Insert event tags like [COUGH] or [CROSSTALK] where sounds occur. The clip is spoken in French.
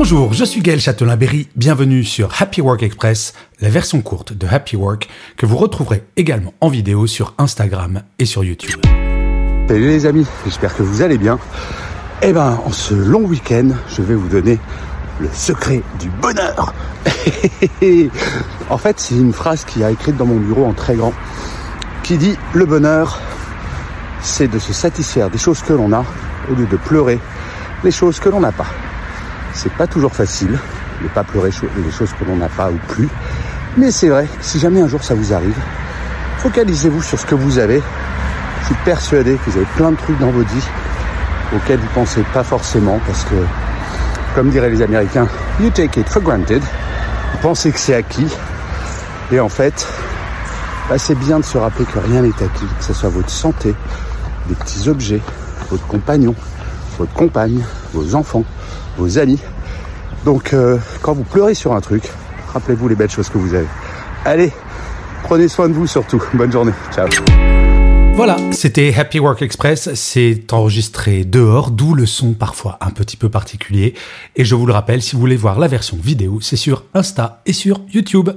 Bonjour, je suis Gaël Châtelain-Berry, bienvenue sur Happy Work Express, la version courte de Happy Work que vous retrouverez également en vidéo sur Instagram et sur YouTube. Salut les amis, j'espère que vous allez bien. Eh ben, en ce long week-end, je vais vous donner le secret du bonheur. [LAUGHS] en fait, c'est une phrase qui a écrite dans mon bureau en très grand, qui dit le bonheur, c'est de se satisfaire des choses que l'on a au lieu de pleurer les choses que l'on n'a pas. C'est pas toujours facile de pas pleurer les choses que l'on n'a pas ou plus. Mais c'est vrai, si jamais un jour ça vous arrive, focalisez-vous sur ce que vous avez. Je suis persuadé que vous avez plein de trucs dans votre vie auxquels vous pensez pas forcément parce que, comme diraient les Américains, you take it for granted. Vous pensez que c'est acquis. Et en fait, bah, c'est bien de se rappeler que rien n'est acquis, que ce soit votre santé, des petits objets, votre compagnon, votre compagne, vos enfants, vos amis. Donc euh, quand vous pleurez sur un truc, rappelez-vous les belles choses que vous avez. Allez, prenez soin de vous surtout. [LAUGHS] Bonne journée. Ciao. Voilà, c'était Happy Work Express. C'est enregistré dehors, d'où le son parfois un petit peu particulier. Et je vous le rappelle, si vous voulez voir la version vidéo, c'est sur Insta et sur YouTube.